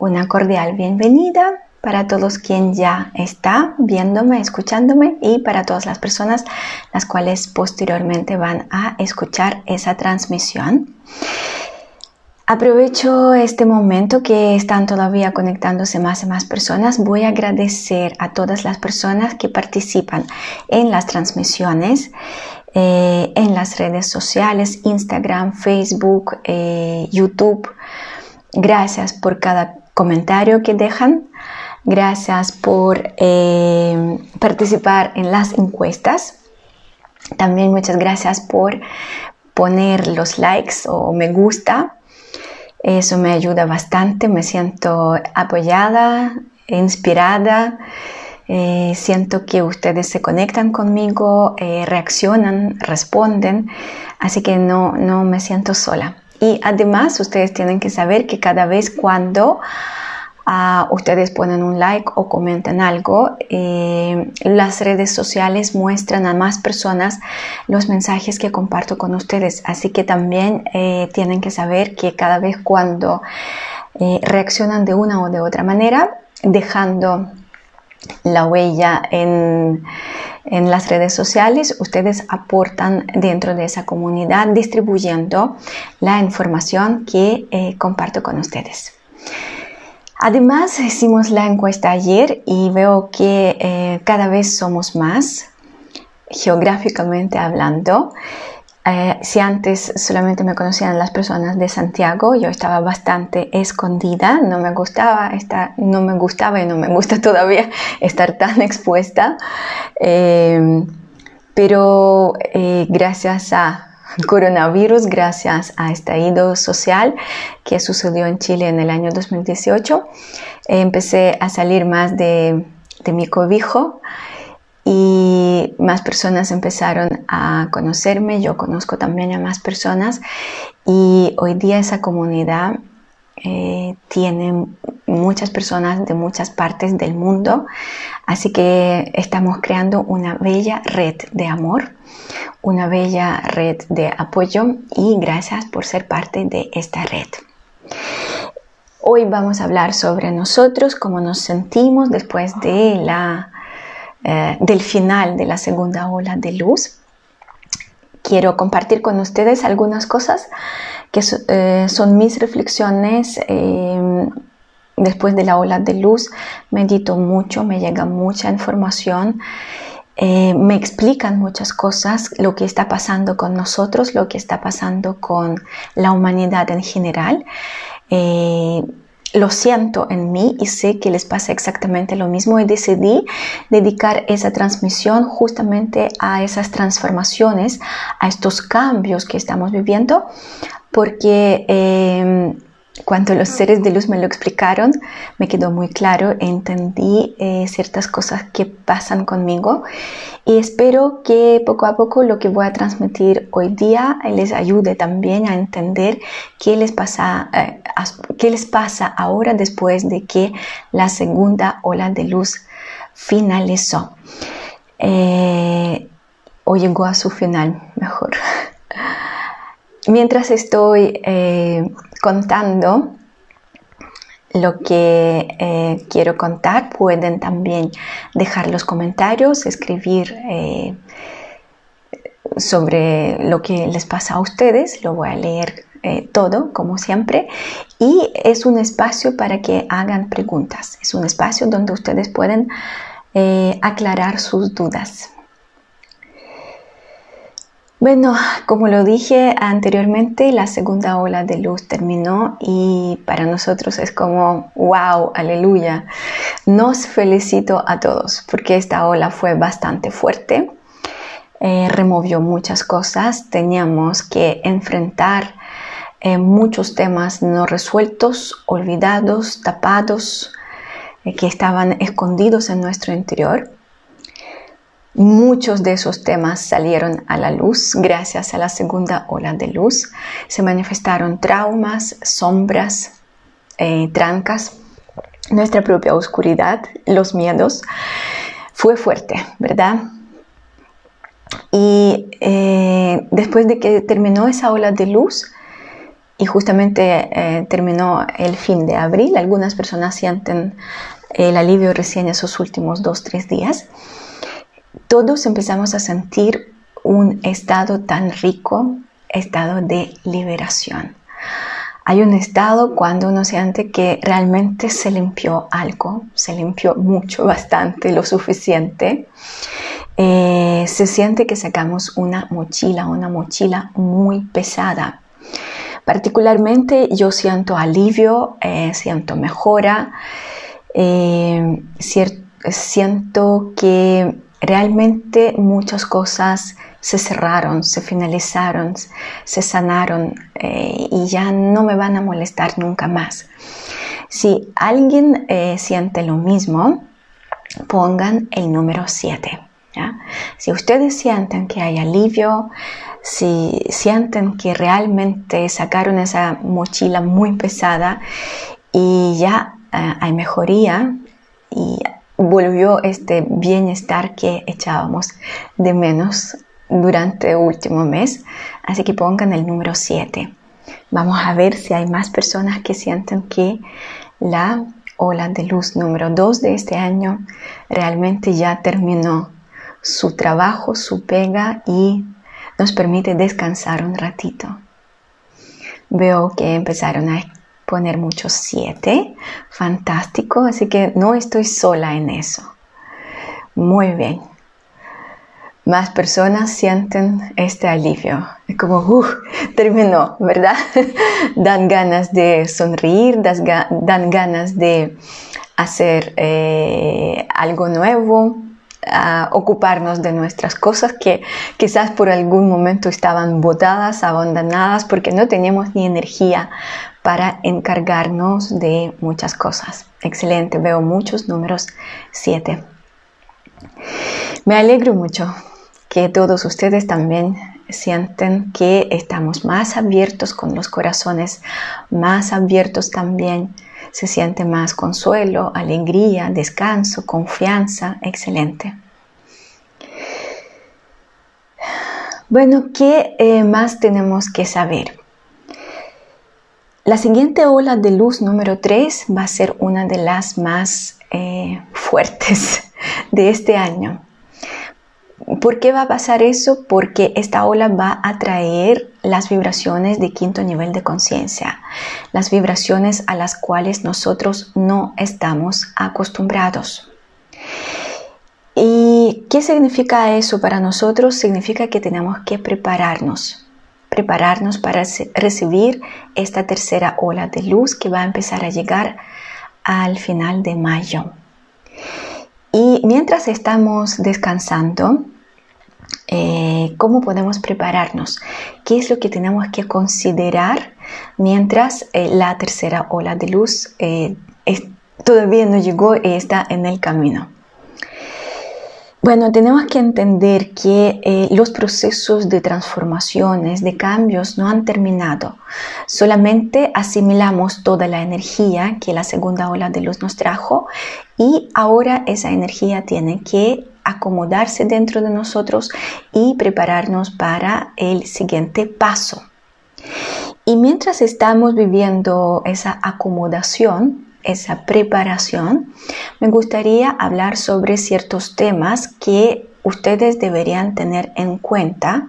una cordial bienvenida para todos quien ya está viéndome, escuchándome y para todas las personas las cuales posteriormente van a escuchar esa transmisión. Aprovecho este momento que están todavía conectándose más y más personas. Voy a agradecer a todas las personas que participan en las transmisiones, eh, en las redes sociales, Instagram, Facebook, eh, YouTube. Gracias por cada comentario que dejan. Gracias por eh, participar en las encuestas. También muchas gracias por poner los likes o me gusta eso me ayuda bastante, me siento apoyada, inspirada. Eh, siento que ustedes se conectan conmigo, eh, reaccionan, responden, así que no, no me siento sola. Y además ustedes tienen que saber que cada vez cuando ustedes ponen un like o comentan algo, eh, las redes sociales muestran a más personas los mensajes que comparto con ustedes. Así que también eh, tienen que saber que cada vez cuando eh, reaccionan de una o de otra manera, dejando la huella en, en, las redes sociales, ustedes aportan dentro de esa comunidad distribuyendo la información que comparto con ustedes. Además, hicimos la encuesta ayer y veo que eh, cada vez somos más, geográficamente hablando. Eh, si antes solamente me conocían las personas de Santiago, yo estaba bastante escondida, no me gustaba estar, no me gustaba y no me gusta todavía estar tan expuesta. Eh, pero gracias a coronavirus gracias a estallido social que sucedió en Chile en el año 2018. empecé a salir más de, de mi cobijo y más personas empezaron a conocerme, yo conozco también a más personas y hoy día esa comunidad eh, tiene muchas personas de muchas partes del mundo, así que estamos creando una bella red de amor una bella red de apoyo y gracias por ser parte de esta red. Hoy vamos a hablar sobre nosotros, cómo nos sentimos después de la, eh, del final de la segunda ola de luz. Quiero compartir con ustedes algunas cosas que eh, son mis reflexiones eh, después de la ola de luz. Medito mucho, me llega mucha información eh, me explican muchas cosas, lo que está pasando con nosotros, lo que está pasando con la humanidad en general. Lo siento en mí y sé que les pasa exactamente lo mismo y decidí dedicar esa transmisión justamente a esas transformaciones, a estos cambios que estamos viviendo, porque eh, cuando los seres de luz me lo explicaron, me quedó muy claro, entendí eh, ciertas cosas que pasan conmigo y espero que poco a poco lo que voy a transmitir hoy día les ayude también a entender qué les pasa, eh, qué les pasa ahora después de que la segunda ola de luz finalizó. Eh, o llegó a su final, mejor. Mientras estoy contando lo que eh, quiero contar. Pueden también dejar los comentarios, escribir eh, sobre lo que les pasa a ustedes. Lo voy a leer eh, todo, como siempre. Y es un espacio para que hagan preguntas. Es un espacio donde ustedes pueden aclarar sus dudas. Bueno, como lo dije anteriormente, la segunda ola de luz terminó y para nosotros es como, wow, aleluya. Nos felicito a todos porque esta ola fue bastante fuerte, eh, removió muchas cosas, teníamos que enfrentar eh, muchos temas no resueltos, olvidados, tapados, eh, que estaban escondidos en nuestro interior. Muchos de esos temas salieron a la luz gracias a la segunda ola de luz. Se manifestaron traumas, sombras, eh, trancas, nuestra propia oscuridad, los miedos. Fue fuerte, ¿verdad? Y eh, después de que terminó esa ola de luz y justamente eh, terminó el fin de abril. Algunas personas sienten el alivio recién esos últimos dos, tres días. Todos empezamos a sentir un estado tan rico, estado de liberación. Hay un estado cuando uno siente que realmente se limpió algo, se limpió mucho, bastante, lo suficiente. Eh, se siente que sacamos una mochila, una mochila muy pesada. Particularmente yo siento alivio, eh, siento mejora, eh, siento que realmente muchas cosas se cerraron, se finalizaron, se sanaron eh, y ya no me van a molestar nunca más. Si alguien eh, siente lo mismo, pongan el número 7. Si ustedes sienten que hay alivio, si sienten que realmente sacaron esa mochila muy pesada y ya eh, hay mejoría y volvió este bienestar que echábamos de menos durante el último mes. Así que pongan el número 7. Vamos a ver si hay más personas que sienten que la ola de luz número 2 de este año realmente ya terminó su trabajo, su pega y nos permite descansar un ratito. Veo que empezaron a poner muchos 7. Fantástico, así que no estoy sola en eso. Muy bien más personas sienten este alivio. Es como, uff, terminó, ¿verdad? dan ganas de sonreír, dan ganas de hacer eh, algo nuevo, ocuparnos de nuestras cosas que quizás por algún momento estaban botadas, abandonadas, porque no teníamos ni energía para encargarnos de muchas cosas. Excelente, veo muchos números 7. Me alegro mucho que todos ustedes también sienten que estamos más abiertos con los corazones, más abiertos también. Se siente más consuelo, alegría, descanso, confianza. Excelente. Bueno, ¿qué eh, más tenemos que saber? La siguiente ola de luz número 3 va a ser una de las más eh, fuertes de este año. ¿Por qué va a pasar eso? Porque esta ola va a traer las vibraciones de quinto nivel de conciencia, las vibraciones a las cuales nosotros no estamos acostumbrados. ¿Y qué significa eso para nosotros? Significa que tenemos que prepararnos, prepararnos para recibir esta tercera ola de luz que va a empezar a llegar al final de mayo. Y mientras estamos descansando, eh, ¿cómo podemos prepararnos? ¿Qué es lo que tenemos que considerar mientras eh, la tercera ola de luz eh, todavía no llegó y está en el camino? Bueno, tenemos que entender que los procesos de transformaciones, de cambios, no han terminado. Solamente asimilamos toda la energía que la segunda ola de luz nos trajo y ahora esa energía tiene que acomodarse dentro de nosotros y prepararnos para el siguiente paso. Y mientras estamos viviendo esa acomodación, esa preparación, me gustaría hablar sobre ciertos temas que ustedes deberían tener en cuenta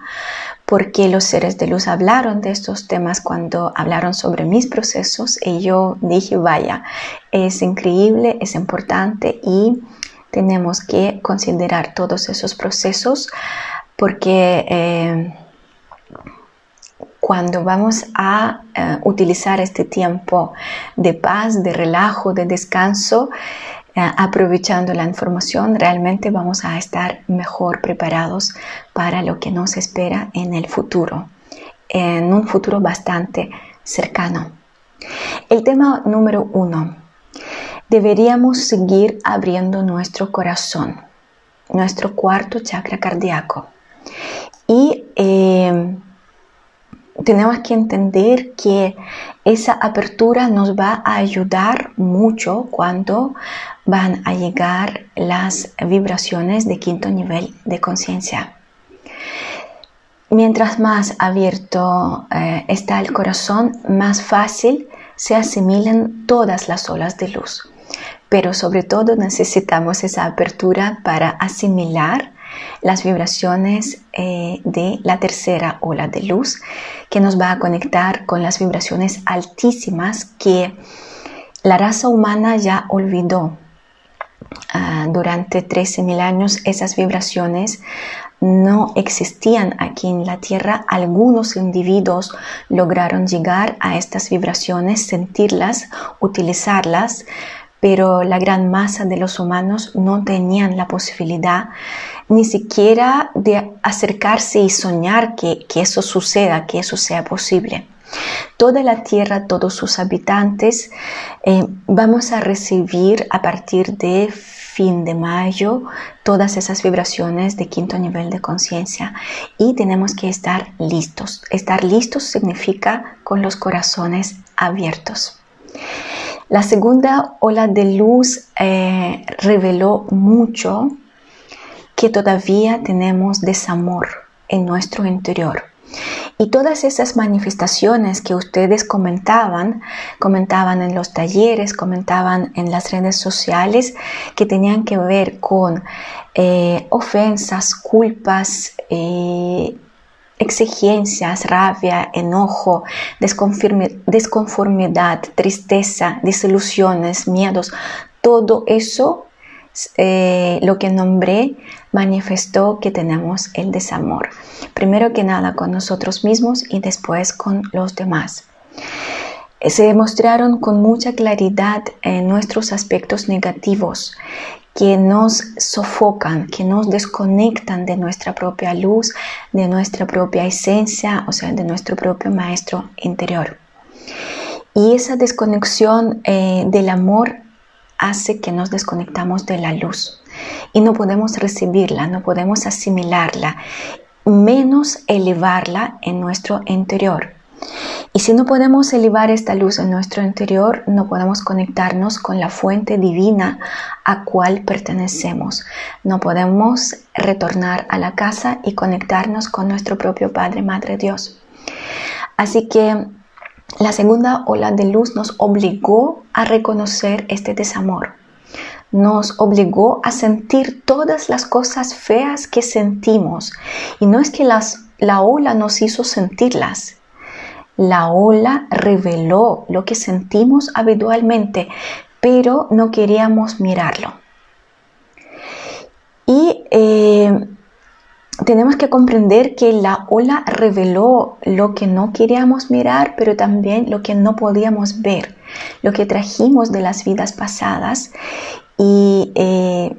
porque los seres de luz hablaron de estos temas cuando hablaron sobre mis procesos y yo dije, vaya, es increíble, es importante y tenemos que considerar todos esos procesos porque eh, cuando vamos a eh, utilizar este tiempo de paz, de relajo, de descanso, eh, aprovechando la información, realmente vamos a estar mejor preparados para lo que nos espera en el futuro, en un futuro bastante cercano. El tema número uno, deberíamos seguir abriendo nuestro corazón, nuestro cuarto chakra cardíaco. Y eh, tenemos que entender que esa apertura nos va a ayudar mucho cuando van a llegar las vibraciones de quinto nivel de conciencia. mientras más abierto eh, está el corazón, más fácil se asimilan todas las olas de luz. Pero sobre todo necesitamos esa apertura para asimilar las vibraciones eh, de la tercera ola de luz que nos va a conectar con las vibraciones altísimas que la raza humana ya olvidó. Ah, durante 13.000 años esas vibraciones no existían aquí en la Tierra. Algunos individuos lograron llegar a estas vibraciones, sentirlas, utilizarlas, pero la gran masa de los humanos no tenían la posibilidad ni siquiera de acercarse y soñar que, eso suceda, que eso sea posible. Toda la tierra, todos sus habitantes, eh, vamos a recibir a partir de fin de mayo todas esas vibraciones de quinto nivel de conciencia y tenemos que estar listos. Estar listos significa con los corazones abiertos. La segunda ola de luz eh, reveló mucho que todavía tenemos desamor en nuestro interior. Y todas esas manifestaciones que ustedes comentaban, comentaban en los talleres, comentaban en las redes sociales, que tenían que ver con eh, ofensas, culpas, eh, exigencias, rabia, enojo, desconformidad, tristeza, desilusiones, miedos, todo eso, eh, lo que nombré, manifestó que tenemos el desamor. Primero que nada con nosotros mismos y después con los demás se demostraron con mucha claridad nuestros aspectos negativos que nos sofocan, que nos desconectan de nuestra propia luz, de nuestra propia esencia, o sea, de nuestro propio maestro interior. Y esa desconexión eh, del amor hace que nos desconectamos de la luz y no podemos recibirla, no podemos asimilarla, menos elevarla en nuestro interior. Y si no podemos elevar esta luz en nuestro interior, no podemos conectarnos con la fuente divina a cual pertenecemos. No podemos retornar a la casa y conectarnos con nuestro propio Padre, Madre Dios. Así que la segunda ola de luz nos obligó a reconocer este desamor. Nos obligó a sentir todas las cosas feas que sentimos. Y no es que las, la ola nos hizo sentirlas, la ola reveló lo que sentimos habitualmente, pero no queríamos mirarlo. Y eh, tenemos que comprender que la ola reveló lo que no queríamos mirar, pero también lo que no podíamos ver, lo que trajimos de las vidas pasadas y eh,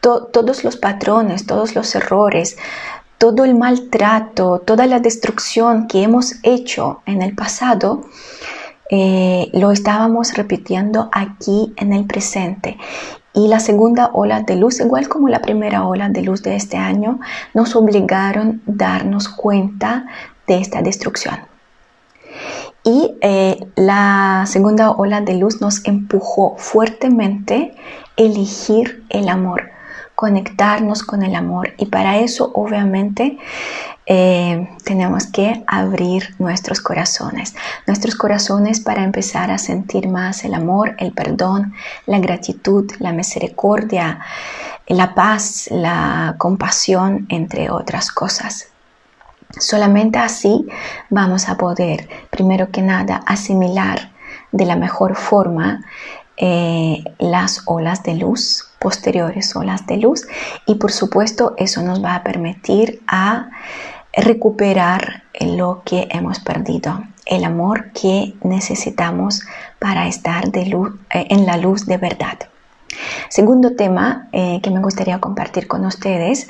todos los patrones, todos los errores, todo el maltrato, toda la destrucción que hemos hecho en el pasado, eh, lo estábamos repitiendo aquí en el presente. Y la segunda ola de luz, igual como la primera ola de luz de este año, nos obligaron a darnos cuenta de esta destrucción. Y eh, la segunda ola de luz nos empujó fuertemente a elegir el amor conectarnos con el amor y para eso obviamente eh, tenemos que abrir nuestros corazones, nuestros corazones para empezar a sentir más el amor, el perdón, la gratitud, la misericordia, la paz, la compasión, entre otras cosas. Solamente así vamos a poder, primero que nada, asimilar de la mejor forma eh, las olas de luz posteriores olas de luz y por supuesto eso nos va a permitir a recuperar lo que hemos perdido, el amor que necesitamos para estar de luz, eh, en la luz de verdad. Segundo tema eh, que me gustaría compartir con ustedes,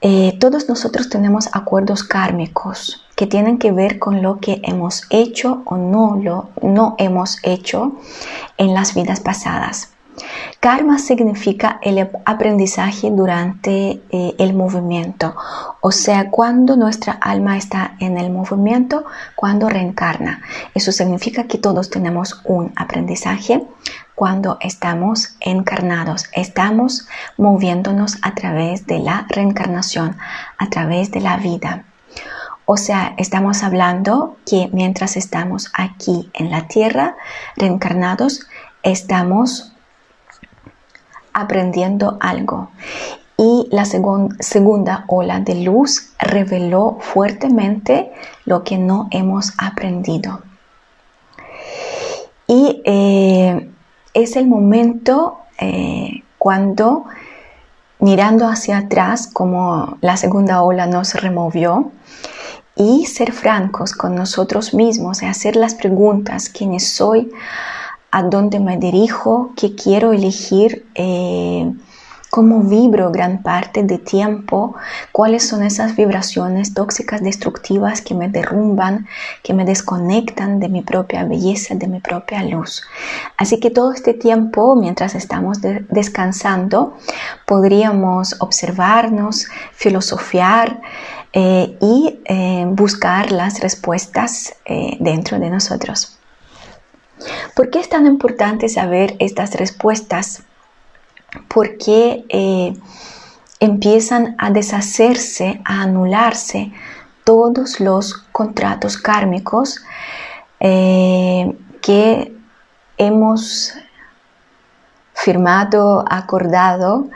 eh, todos nosotros tenemos acuerdos kármicos que tienen que ver con lo que hemos hecho o no, lo, no hemos hecho en las vidas pasadas. Karma significa el aprendizaje durante eh, el movimiento, o sea, cuando nuestra alma está en el movimiento, cuando reencarna. Eso significa que todos tenemos un aprendizaje cuando estamos encarnados, estamos moviéndonos a través de la reencarnación, a través de la vida. O sea, estamos hablando que mientras estamos aquí en la tierra, reencarnados, estamos aprendiendo algo. Y la segunda ola de luz reveló fuertemente lo que no hemos aprendido. Y eh, es el momento eh, cuando mirando hacia atrás como la segunda ola nos removió y ser francos con nosotros mismos y hacer las preguntas, quién soy, a dónde me dirijo, qué quiero elegir. Eh, cómo vibro gran parte de tiempo, cuáles son esas vibraciones tóxicas destructivas que me derrumban, que me desconectan de mi propia belleza, de mi propia luz. Así que todo este tiempo, mientras estamos descansando, podríamos observarnos, filosofiar, eh, y eh, buscar las respuestas dentro de nosotros. ¿Por qué es tan importante saber estas respuestas? porque eh, empiezan a deshacerse, a anularse todos los contratos kármicos eh, que hemos firmado, acordado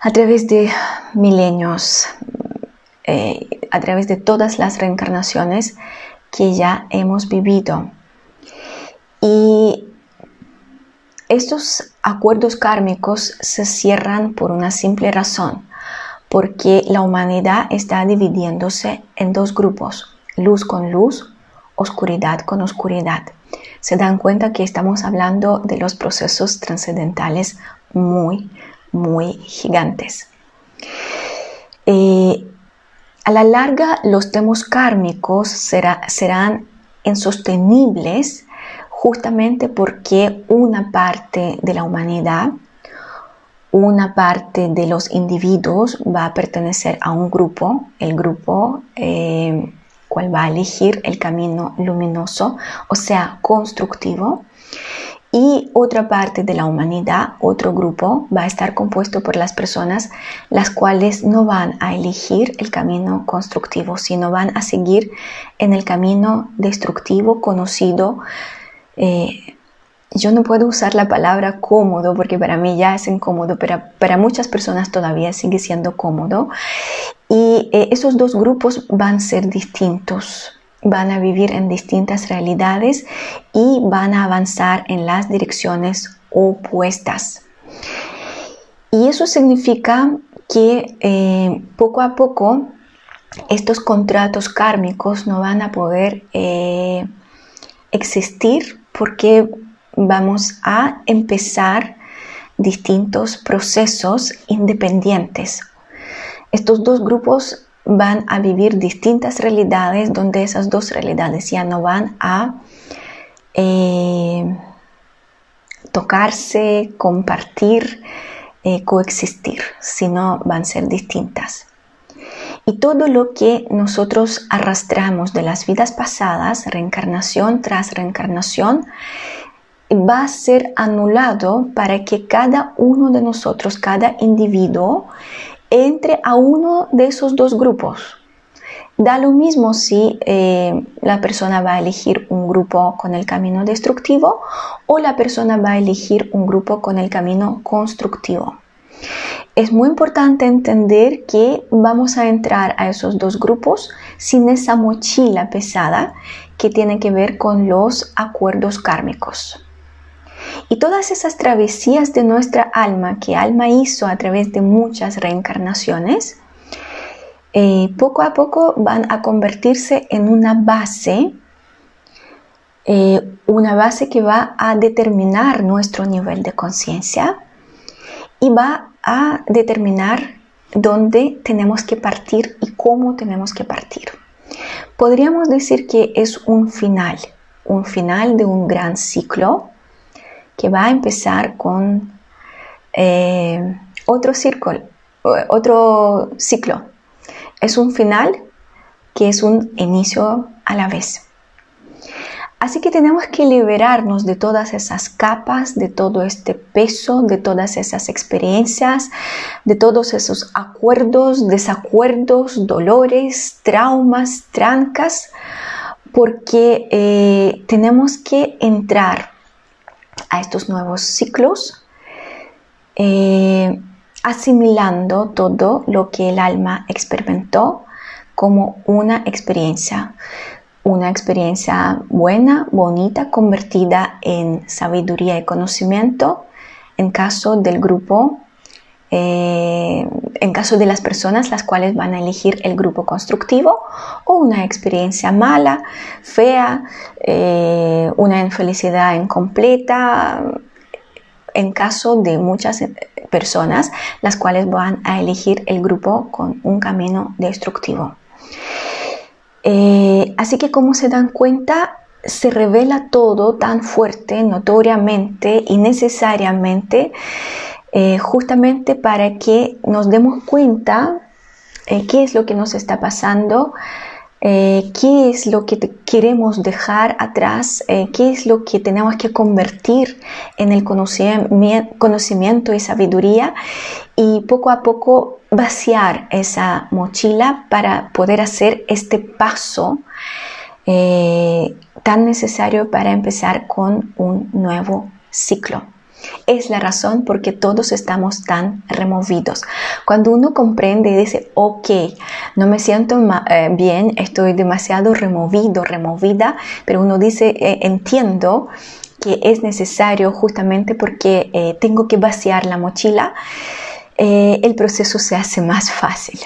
a través de milenios, eh, a través de todas las reencarnaciones que ya hemos vivido. Y estos acuerdos kármicos se cierran por una simple razón, porque la humanidad está dividiéndose en dos grupos, luz con luz, oscuridad con oscuridad. Se dan cuenta que estamos hablando de los procesos trascendentales muy, muy gigantes. A la larga, los temas kármicos serán insostenibles justamente porque una parte de la humanidad, una parte de los individuos va a pertenecer a un grupo, el grupo eh, cual va a elegir el camino luminoso, o sea, constructivo, y otra parte de la humanidad, otro grupo, va a estar compuesto por las personas las cuales no van a elegir el camino constructivo, sino van a seguir en el camino destructivo conocido eh, yo no puedo usar la palabra cómodo porque para mí ya es incómodo, pero para muchas personas todavía sigue siendo cómodo. Y eh, esos dos grupos van a ser distintos, van a vivir en distintas realidades y van a avanzar en las direcciones opuestas. Y eso significa que eh, poco a poco estos contratos kármicos no van a poder existir porque vamos a empezar distintos procesos independientes. Estos dos grupos van a vivir distintas realidades donde esas dos realidades ya no van a eh, tocarse, compartir, eh, coexistir, sino van a ser distintas. Y todo lo que nosotros arrastramos de las vidas pasadas, reencarnación tras reencarnación, va a ser anulado para que cada uno de nosotros, cada individuo, entre a uno de esos dos grupos. Da lo mismo si eh, la persona va a elegir un grupo con el camino destructivo o la persona va a elegir un grupo con el camino constructivo es muy importante entender que vamos a entrar a esos dos grupos sin esa mochila pesada que tiene que ver con los acuerdos kármicos. Y todas esas travesías de nuestra alma que alma hizo a través de muchas reencarnaciones, eh, poco a poco van a convertirse en una base, eh, una base que va a determinar nuestro nivel de conciencia y va a determinar dónde tenemos que partir y cómo tenemos que partir. Podríamos decir que es un final, un final de un gran ciclo que va a empezar con eh, otro círculo, otro ciclo. Es un final que es un inicio a la vez. Así que tenemos que liberarnos de todas esas capas, de todo este peso, de todas esas experiencias, de todos esos acuerdos, desacuerdos, dolores, traumas, trancas, porque eh, tenemos que entrar a estos nuevos ciclos eh, asimilando todo lo que el alma experimentó como una experiencia una experiencia buena, bonita, convertida en sabiduría y conocimiento en caso del grupo, eh, en caso de las personas las cuales van a elegir el grupo constructivo o una experiencia mala, fea, eh, una infelicidad incompleta, en caso de muchas personas las cuales van a elegir el grupo con un camino destructivo. Eh, así que como se dan cuenta, se revela todo tan fuerte, notoriamente y necesariamente, eh, justamente para que nos demos cuenta eh, qué es lo que nos está pasando, qué es lo que queremos dejar atrás, qué es lo que tenemos que convertir en el conocimiento y sabiduría y poco a poco vaciar esa mochila para poder hacer este paso eh, tan necesario para empezar con un nuevo ciclo. Es la razón por que todos estamos tan removidos. Cuando uno comprende y dice, ok, no me siento eh, bien, estoy demasiado removido, removida, pero uno dice, eh, entiendo que es necesario justamente porque tengo que vaciar la mochila, eh, el proceso se hace más fácil.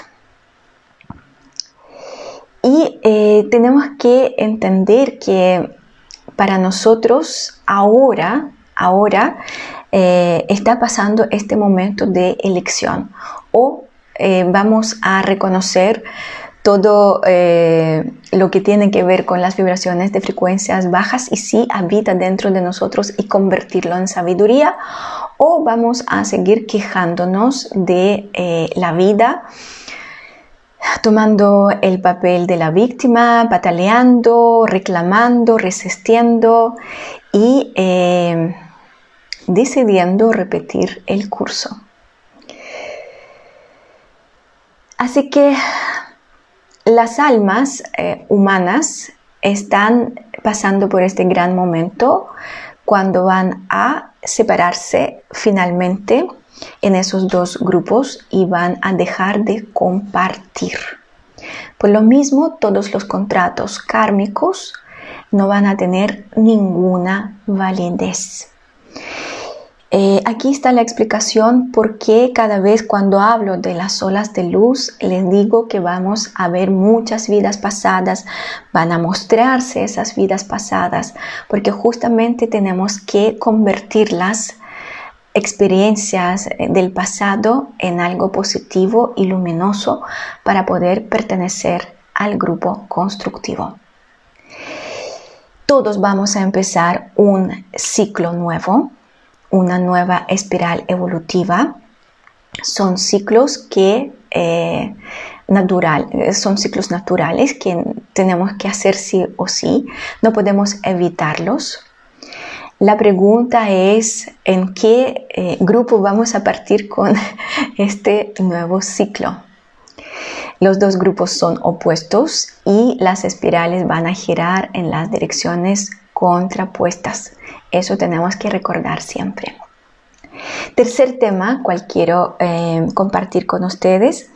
Y eh, tenemos que entender que para nosotros ahora, ahora eh, está pasando este momento de elección. O vamos a reconocer todo lo que tiene que ver con las vibraciones de frecuencias bajas y si habita dentro de nosotros y convertirlo en sabiduría. O vamos a seguir quejándonos de eh, la vida, tomando el papel de la víctima, pataleando, reclamando, resistiendo y eh, decidiendo repetir el curso. Así que las almas eh, humanas están pasando por este gran momento cuando van a separarse finalmente en esos dos grupos y van a dejar de compartir. Por lo mismo, todos los contratos kármicos no van a tener ninguna validez. Eh, aquí está la explicación por qué cada vez cuando hablo de las olas de luz les digo que vamos a ver muchas vidas pasadas, van a mostrarse esas vidas pasadas, porque justamente tenemos que convertir las experiencias del pasado en algo positivo y luminoso para poder pertenecer al grupo constructivo. Todos vamos a empezar un ciclo nuevo una nueva espiral evolutiva. Son ciclos que eh, natural, son ciclos naturales que tenemos que hacer sí o sí, no podemos evitarlos. La pregunta es en qué eh, grupo vamos a partir con este nuevo ciclo. Los dos grupos son opuestos y las espirales van a girar en las direcciones contrapuestas. Eso tenemos que recordar siempre. Tercer tema, cual quiero eh, compartir con ustedes,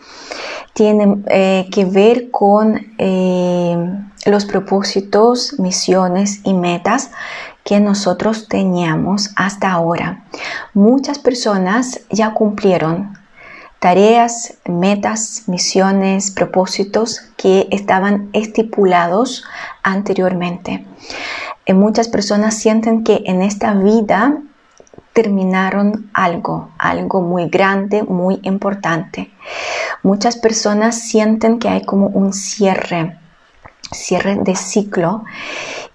tiene eh, que ver con eh, los propósitos, misiones y metas que nosotros teníamos hasta ahora. Muchas personas ya cumplieron tareas, metas, misiones, propósitos que estaban estipulados anteriormente muchas personas sienten que en esta vida terminaron algo, algo muy grande, muy importante. Muchas personas sienten que hay como un cierre, cierre de ciclo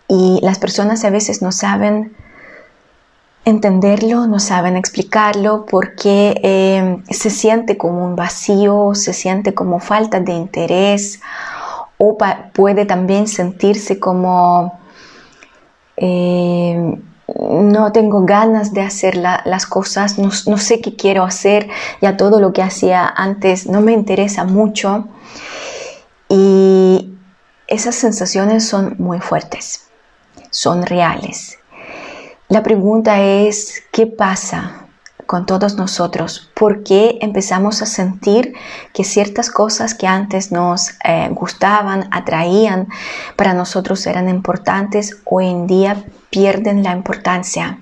y las personas a veces no saben entenderlo, no saben explicarlo porque eh, se siente como un vacío, se siente como falta de interés o puede también sentirse como eh, no tengo ganas de hacer las cosas, no, no, sé qué quiero hacer, ya todo lo que hacía antes no me interesa mucho. Y esas sensaciones son muy fuertes, son reales. La pregunta es, ¿qué pasa con todos nosotros? ¿Por qué empezamos a sentir que ciertas cosas que antes nos eh, gustaban, atraían, para nosotros eran importantes, hoy en día pierden la importancia?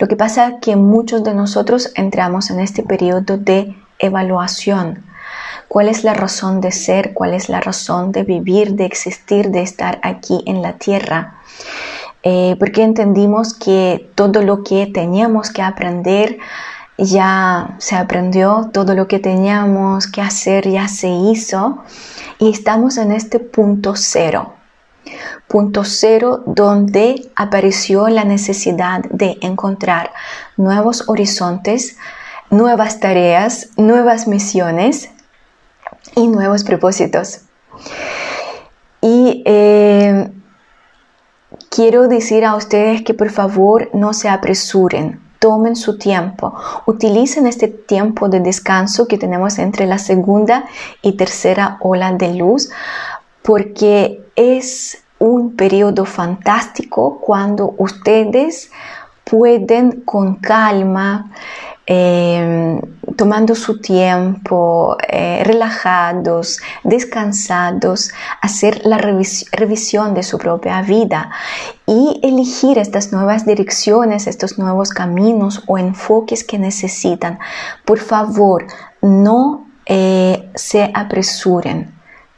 Lo que pasa es que muchos de nosotros entramos en este periodo de evaluación. ¿Cuál es la razón de ser? ¿Cuál es la razón de vivir, de existir, de estar aquí en la tierra? Eh, porque entendimos que todo lo que teníamos que aprender ya se aprendió, todo lo que teníamos que hacer ya se hizo y estamos en este punto cero. Punto cero donde apareció la necesidad de encontrar nuevos horizontes, nuevas tareas, nuevas misiones y nuevos propósitos. Y eh, quiero decir a ustedes que por favor no se apresuren, tomen su tiempo, utilicen este tiempo de descanso que tenemos entre la segunda y tercera ola de luz, porque es un periodo fantástico cuando ustedes pueden con calma Em, tomando su tiempo, eh, relajados, descansados, hacer la revisión de su propia vida y elegir estas nuevas direcciones, estos nuevos caminos o enfoques que necesitan. Por favor, no eh, se apresuren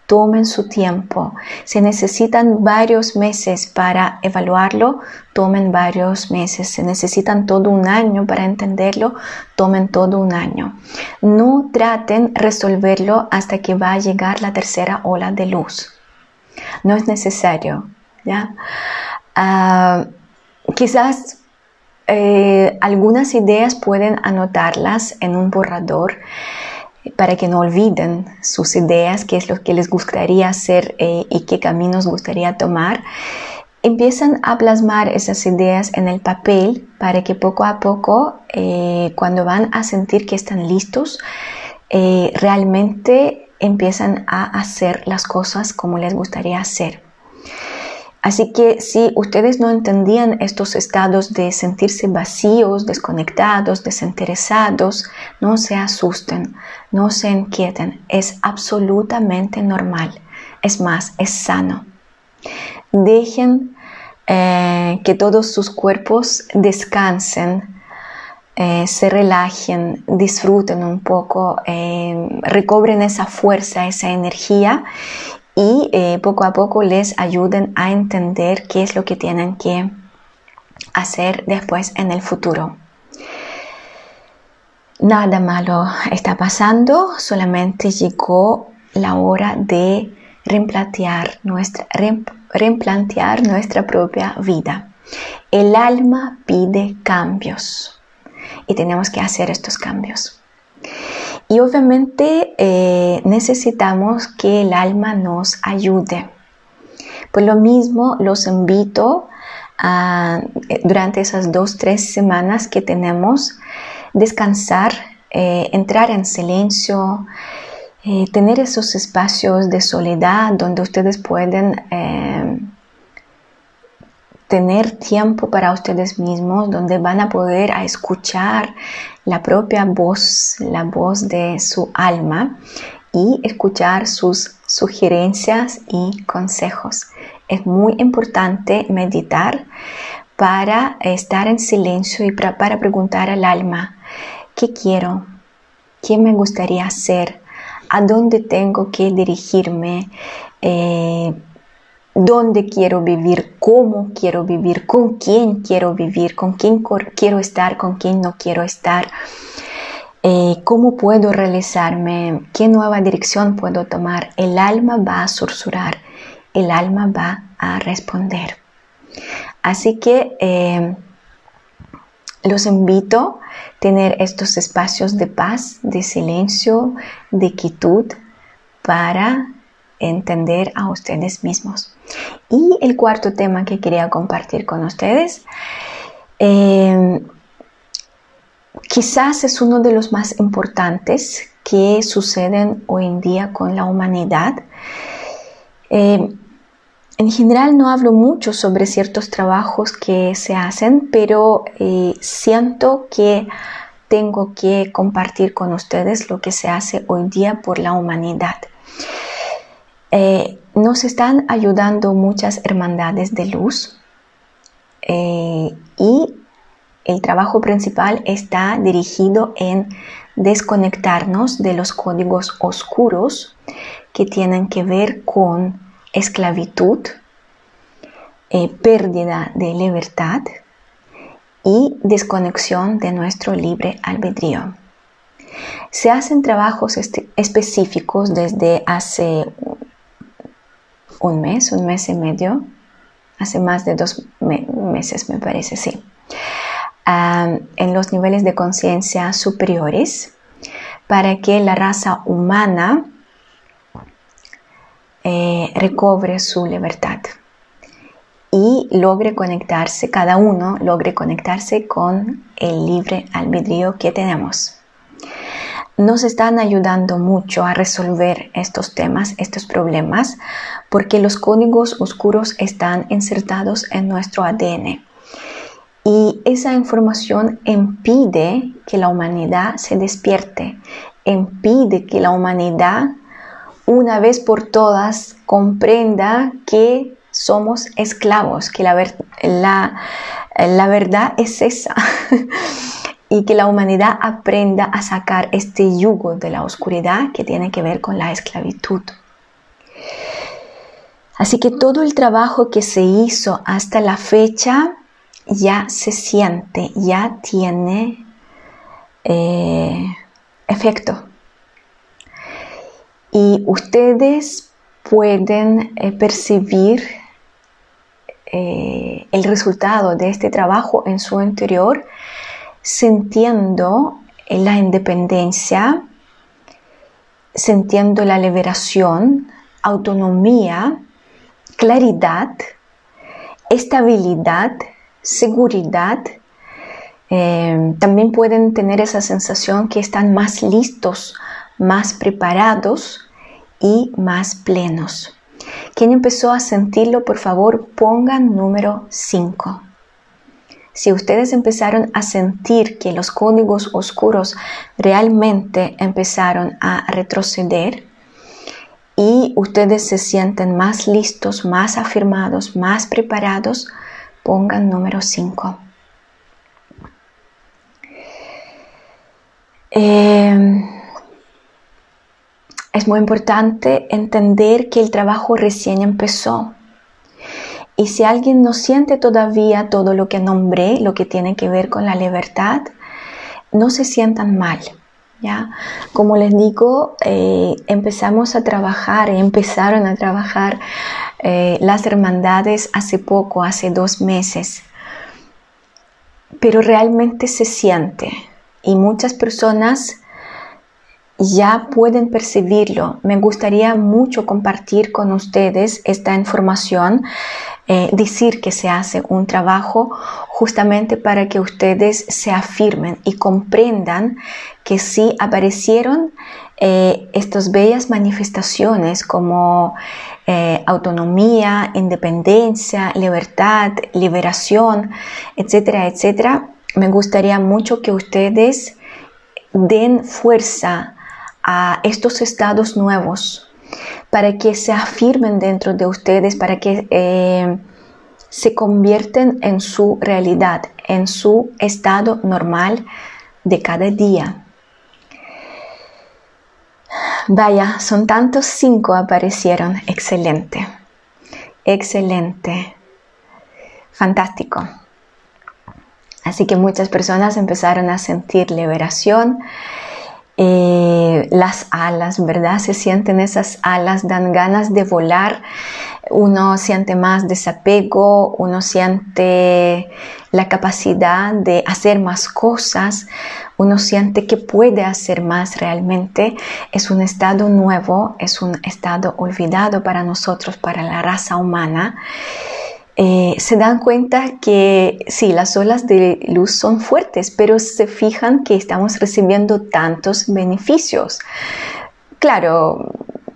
tomen su tiempo. Si necesitan varios meses para evaluarlo, tomen varios meses. Si necesitan todo un año para entenderlo, tomen todo un año. No traten resolverlo hasta que va a llegar la tercera ola de luz. No es necesario. ¿ya? Ah, quizás eh, algunas ideas pueden anotarlas en un borrador para que no olviden sus ideas, qué es lo que les gustaría hacer eh, y qué caminos gustaría tomar, empiezan a plasmar esas ideas en el papel para que poco a poco, eh, cuando van a sentir que están listos, eh, realmente empiezan a hacer las cosas como les gustaría hacer. Así que si ustedes no entendían estos estados de sentirse vacíos, desconectados, desinteresados, no se asusten, no se inquieten, es absolutamente normal. Es más, es sano. Dejen eh, que todos sus cuerpos descansen, eh, se relajen, disfruten un poco, eh, recobren esa fuerza, esa energía y eh, poco a poco les ayuden a entender qué es lo que tienen que hacer después en el futuro. Nada malo está pasando, solamente llegó la hora de replantear nuestra, replantear nuestra propia vida. El alma pide cambios y tenemos que hacer estos cambios. Y obviamente eh, necesitamos que el alma nos ayude. Por lo mismo, los invito a, eh, durante esas dos, tres semanas que tenemos, descansar, eh, entrar en silencio, tener esos espacios de soledad donde ustedes pueden tener tiempo para ustedes mismos, donde van a poder a escuchar la propia voz, la voz de su alma y escuchar sus sugerencias y consejos. Es muy importante meditar para estar en silencio y para, preguntar al alma, ¿qué quiero? ¿Qué me gustaría hacer? ¿A dónde tengo que dirigirme? Eh, dónde quiero vivir, cómo quiero vivir, con quién quiero vivir, con quién quiero estar, con quién no quiero estar, eh, cómo puedo realizarme, qué nueva dirección puedo tomar. El alma va a susurrar, el alma va a responder. Así que eh, los invito a tener estos espacios de paz, de silencio, de quietud para entender a ustedes mismos. Y el cuarto tema que quería compartir con ustedes, eh, quizás es uno de los más importantes que suceden hoy en día con la humanidad. Eh, en general no hablo mucho sobre ciertos trabajos que se hacen, pero eh, siento que tengo que compartir con ustedes lo que se hace hoy día por la humanidad. Eh, nos están ayudando muchas hermandades de luz y el trabajo principal está dirigido en desconectarnos de los códigos oscuros que tienen que ver con esclavitud, eh, pérdida de libertad y desconexión de nuestro libre albedrío. Se hacen trabajos este, específicos desde hace un mes, un mes y medio, hace más de dos meses me parece, sí, en los niveles de conciencia superiores para que la raza humana eh, recobre su libertad y logre conectarse, cada uno logre conectarse con el libre albedrío que tenemos. Nos están ayudando mucho a resolver estos temas, estos problemas, porque los códigos oscuros están insertados en nuestro ADN. Y esa información impide que la humanidad se despierte, impide que la humanidad una vez por todas comprenda que somos esclavos, que la, la, verdad es esa y que la humanidad aprenda a sacar este yugo de la oscuridad que tiene que ver con la esclavitud. Así que todo el trabajo que se hizo hasta la fecha ya se siente, ya tiene eh, efecto y ustedes pueden eh, percibir eh, el resultado de este trabajo en su interior sintiendo la independencia, sintiendo la liberación, autonomía, claridad, estabilidad, seguridad. Eh, también pueden tener esa sensación que están más listos más preparados y más plenos. Quien empezó a sentirlo, por favor, pongan número 5. Si ustedes empezaron a sentir que los códigos oscuros realmente empezaron a retroceder y ustedes se sienten más listos, más afirmados, más preparados, pongan número 5. Eh, es muy importante entender que el trabajo recién empezó. Y si alguien no siente todavía todo lo que nombré, lo que tiene que ver con la libertad, no se sientan mal. ¿ya? Como les digo, eh, empezamos a trabajar, empezaron a trabajar eh, las hermandades hace poco, hace dos meses. Pero realmente se siente. Y muchas personas ya pueden percibirlo. Me gustaría mucho compartir con ustedes esta información, eh, decir que se hace un trabajo justamente para que ustedes se afirmen y comprendan que sí aparecieron eh, estas bellas manifestaciones como eh, autonomía, independencia, libertad, liberación, etcétera, etcétera. Me gustaría mucho que ustedes den fuerza a estos estados nuevos, para que se afirmen dentro de ustedes, para que eh, se convierten en su realidad, en su estado normal de cada día. Vaya, son tantos cinco aparecieron. Excelente. Excelente. Fantástico. Así que muchas personas empezaron a sentir liberación eh, las alas, ¿verdad? Se sienten esas alas, dan ganas de volar uno siente más desapego, uno siente la capacidad de hacer más cosas, uno siente que puede hacer más realmente. Es un estado nuevo, es un estado olvidado para nosotros, para la raza humana. Eh, se dan cuenta que sí, las olas de luz son fuertes, pero se fijan que estamos recibiendo tantos beneficios. Claro,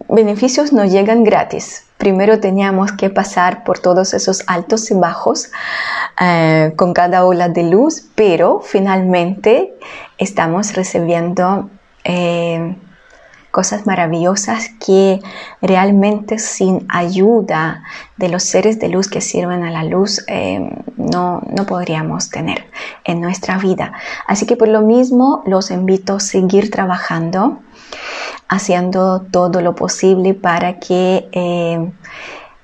beneficios no llegan gratis. Primero teníamos que pasar por todos esos altos y bajos eh, con cada ola de luz, pero finalmente estamos recibiendo eh, cosas maravillosas que realmente sin ayuda de los seres de luz que sirven a la luz eh, no, no podríamos tener en nuestra vida. Así que por lo mismo los invito a seguir trabajando haciendo todo lo posible para que eh,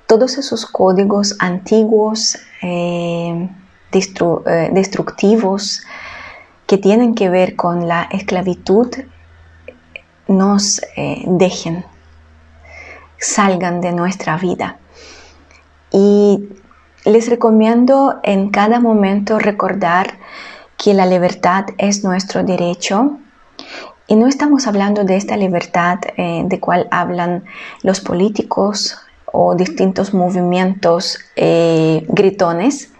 todos esos códigos antiguos, eh, destructivos, que tienen que ver con la esclavitud, nos eh, dejen, salgan de nuestra vida. Y les recomiendo en cada momento recordar que la libertad es nuestro derecho y no estamos hablando de esta libertad eh, de cual hablan los políticos o distintos movimientos eh, gritones,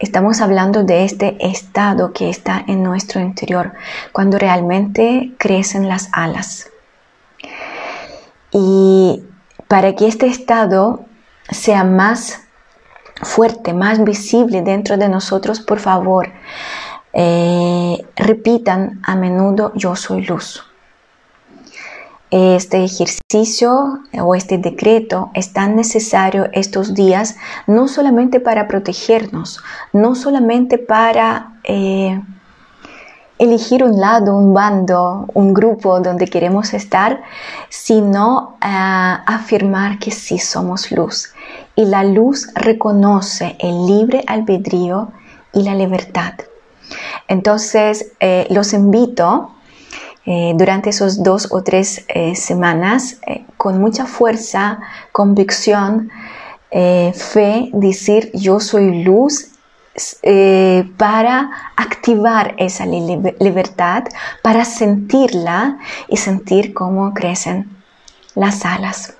Estamos hablando de este estado que está en nuestro interior, cuando realmente crecen las alas. Y para que este estado sea más fuerte, más visible dentro de nosotros, por favor, eh, repitan a menudo yo soy luz este ejercicio o este decreto es tan necesario estos días, no solamente para protegernos, no solamente para eh, elegir un lado, un bando, un grupo donde queremos estar, sino eh, afirmar que sí somos luz. Y la luz reconoce el libre albedrío y la libertad. Entonces, eh, los invito eh, durante esos dos o tres eh, semanas eh, con mucha fuerza, convicción, fe, decir yo soy luz para activar esa libertad, para sentirla y sentir cómo crecen las alas.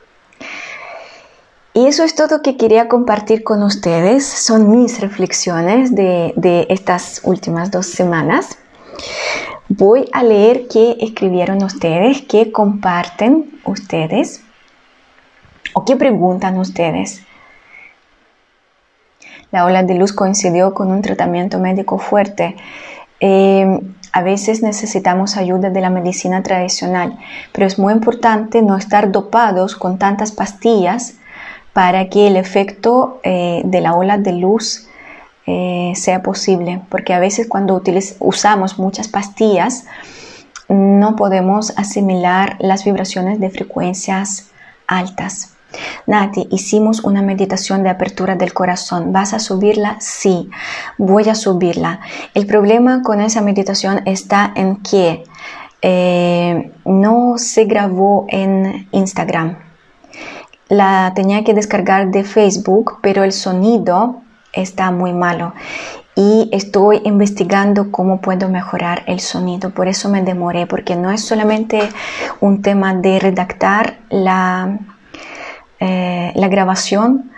Y eso es todo que quería compartir con ustedes. Son mis reflexiones de, de estas últimas dos semanas. Voy a leer qué escribieron ustedes, qué comparten ustedes o qué preguntan ustedes. La ola de luz coincidió con un tratamiento médico fuerte. Em, a veces necesitamos ayuda de la medicina tradicional, pero es muy importante no estar dopados con tantas pastillas para que el efecto eh, de la ola de luz eh, sea posible, porque a veces cuando usamos muchas pastillas no podemos asimilar las vibraciones de frecuencias altas. Nati, hicimos una meditación de apertura del corazón. ¿Vas a subirla? Sí, voy a subirla. El problema con esa meditación está en que eh, no se grabó en Instagram. La tenía que descargar de Facebook, pero el sonido está muy malo y estoy investigando cómo puedo mejorar el sonido. Por eso me demoré, porque no es solamente un tema de redactar la, eh, la grabación,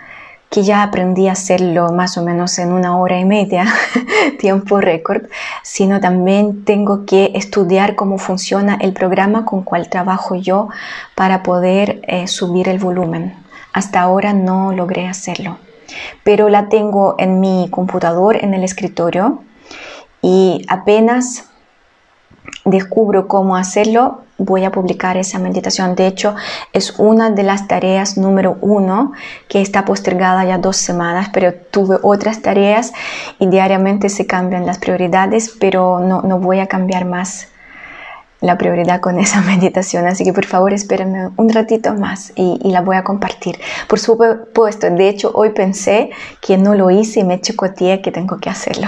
que ya aprendí a hacerlo más o menos en una hora y media, tiempo récord, sino también tengo que estudiar cómo funciona el programa con cual trabajo yo para poder eh, subir el volumen. Hasta ahora no logré hacerlo pero la tengo en mi computador, en el escritorio, y apenas descubro cómo hacerlo, voy a publicar esa meditación. De hecho, es una de las tareas número uno que está postergada ya dos semanas, pero tuve otras tareas y diariamente se cambian las prioridades, pero no, no voy a cambiar más la prioridad con esa meditación, así que por favor espérenme un ratito más y, la voy a compartir. Por supuesto, de hecho hoy pensé que no lo hice y me chicoteé que tengo que hacerlo.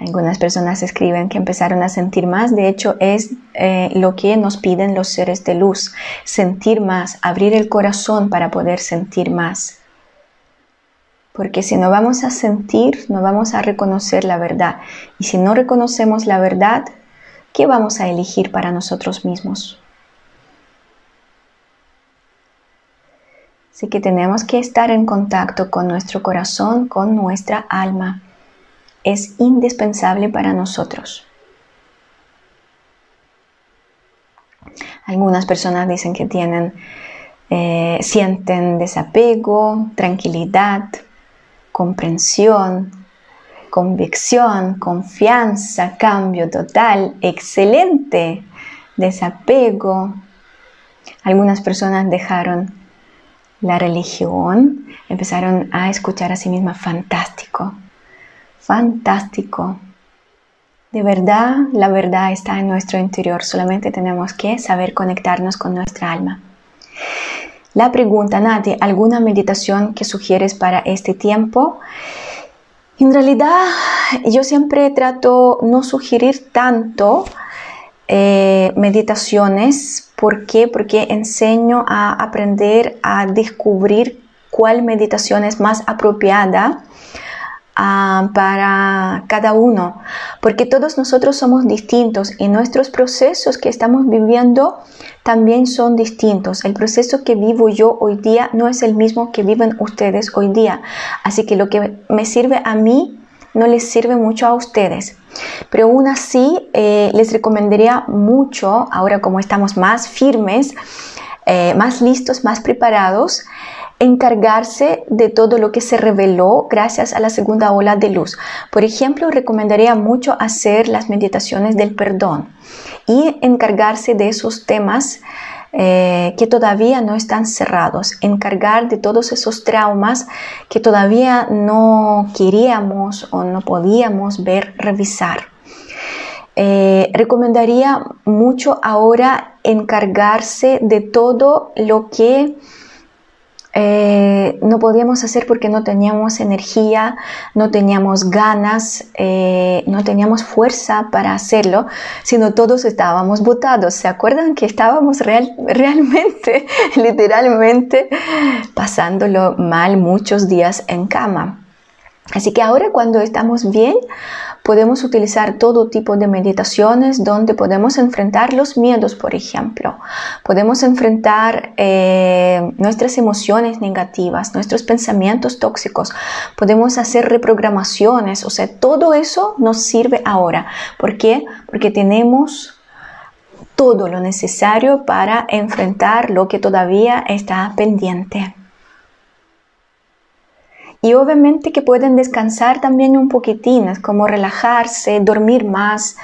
Algunas personas escriben que empezaron a sentir más, de hecho es eh, lo que nos piden los seres de luz, sentir más, abrir el corazón para poder sentir más. Porque si no vamos a sentir, no vamos a reconocer la verdad. Y si no reconocemos la verdad, ¿qué vamos a elegir para nosotros mismos? Así que tenemos que estar en contacto con nuestro corazón, con nuestra alma es indispensable para nosotros. Algunas personas dicen que tienen, eh, sienten desapego, tranquilidad, comprensión, convicción, confianza, cambio total, excelente, desapego. Algunas personas dejaron la religión, empezaron a escuchar a sí mismas fantástico, fantástico. De verdad, la verdad está en nuestro interior, solamente tenemos que saber conectarnos con nuestra alma. La pregunta, Nati, ¿alguna meditación que sugieres para este tiempo? En realidad, yo siempre trato no sugerir tanto eh, meditaciones. ¿Por qué? Porque enseño a aprender a descubrir cuál meditación es más apropiada Ah, para cada uno, porque todos nosotros somos distintos y nuestros procesos que estamos viviendo también son distintos. El proceso que vivo yo hoy día no es el mismo que viven ustedes hoy día, así que lo que me sirve a mí no les sirve mucho a ustedes. Pero aún así, eh, les recomendaría mucho, ahora como estamos más firmes, eh, más listos, más preparados, encargarse de todo lo que se reveló gracias a la segunda ola de luz. Por ejemplo, recomendaría mucho hacer las meditaciones del perdón y encargarse de esos temas eh, que todavía no están cerrados, encargar de todos esos traumas que todavía no queríamos o no podíamos ver, revisar. Eh, recomendaría mucho ahora encargarse de todo lo que eh, no podíamos hacer porque no teníamos energía, no teníamos ganas, eh, no teníamos fuerza para hacerlo, sino todos estábamos botados. ¿Se acuerdan que estábamos realmente, literalmente, pasándolo mal muchos días en cama? Así que ahora cuando estamos bien, podemos utilizar todo tipo de meditaciones donde podemos enfrentar los miedos, por ejemplo. Podemos enfrentar eh, nuestras emociones negativas, nuestros pensamientos tóxicos. Podemos hacer reprogramaciones. O sea, todo eso nos sirve ahora. ¿Por qué? Porque tenemos todo lo necesario para enfrentar lo que todavía está pendiente. Y obviamente que pueden descansar también un poquitín, es como relajarse, dormir más,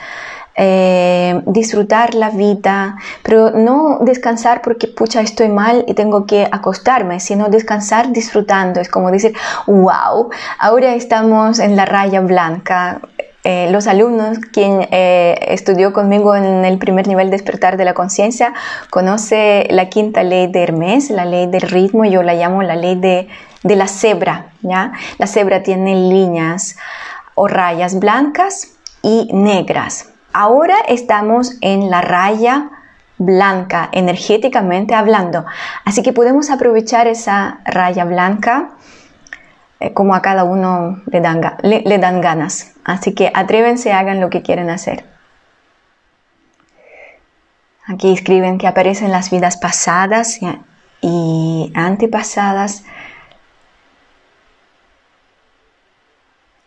eh, disfrutar la vida, pero no descansar porque pucha estoy mal y tengo que acostarme, sino descansar disfrutando. Es como decir, wow, ahora estamos en la raya blanca. Eh, los alumnos, quien eh, estudió conmigo en el primer nivel despertar de la conciencia, conoce la quinta ley de Hermes, la ley del ritmo, yo la llamo la ley de de la cebra. ¿ya? La cebra tiene líneas o rayas blancas y negras. Ahora estamos en la raya blanca, energéticamente hablando. Así que podemos aprovechar esa raya blanca eh, como a cada uno le dan, le dan ganas. Así que atrévense, hagan lo que quieren hacer. Aquí escriben que aparecen las vidas pasadas y antepasadas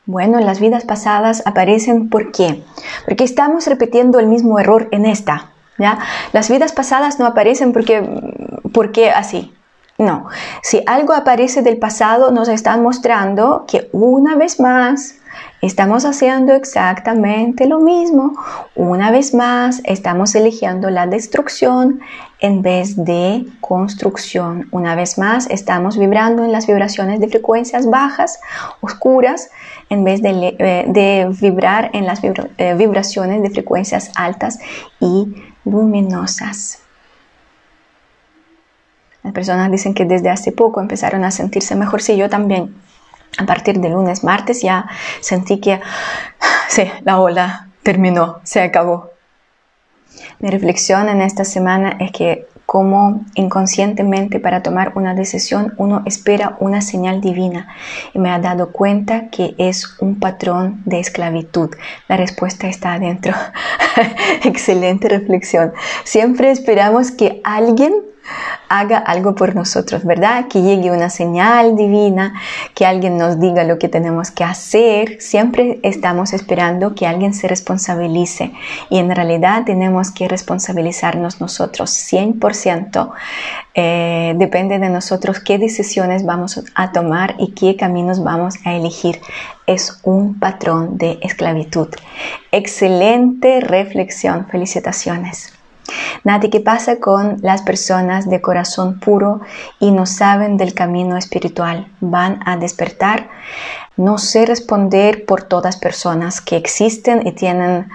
Bueno, las vidas pasadas aparecen ¿por qué? Porque estamos repitiendo el mismo error en esta. ¿ya? Las vidas pasadas no aparecen porque, porque así. No, si algo aparece del pasado nos está mostrando que una vez más estamos haciendo exactamente lo mismo. Una vez más estamos eligiendo la destrucción en vez de construcción. Una vez más estamos vibrando en las vibraciones de frecuencias bajas, oscuras, en vez de, eh, vibrar en las eh, vibraciones de frecuencias altas y luminosas. Las personas dicen que desde hace poco empezaron a sentirse mejor, sí, yo también. A partir de lunes, martes ya sentí que sí, la ola terminó, se acabó. Mi reflexión en esta semana es que como inconscientemente para tomar una decisión uno espera una señal divina y me ha dado cuenta que es un patrón de esclavitud. La respuesta está adentro. Excelente reflexión. Siempre esperamos que alguien haga algo por nosotros, ¿verdad? Que llegue una señal divina, que alguien nos diga lo que tenemos que hacer. Siempre estamos esperando que alguien se responsabilice y en realidad tenemos que responsabilizarnos nosotros 100%. Eh, depende de nosotros qué decisiones vamos a tomar y qué caminos vamos a elegir. Es un patrón de esclavitud. Excelente reflexión. Felicitaciones. Nati, ¿qué pasa con las personas de corazón puro y no saben del camino espiritual? ¿Van a despertar? No sé responder por todas personas que existen y tienen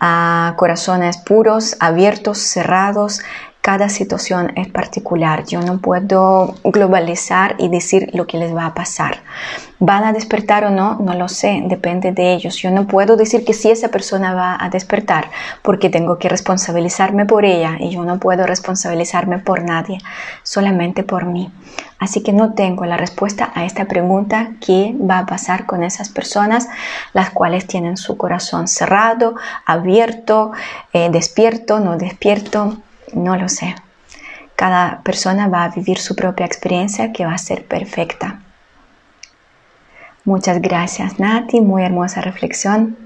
ah, corazones puros, abiertos, cerrados, cada situación es particular. Yo no puedo globalizar y decir lo que les va a pasar. ¿Van a despertar o no? No lo sé, depende de ellos. Yo no puedo decir que si esa persona va a despertar porque tengo que responsabilizarme por ella y yo no puedo responsabilizarme por nadie, solamente por mí. Así que no tengo la respuesta a esta pregunta, ¿qué va a pasar con esas personas las cuales tienen su corazón cerrado, abierto, eh, despierto, no despierto? No lo sé. Cada persona va a vivir su propia experiencia que va a ser perfecta. Muchas gracias Nati, muy hermosa reflexión.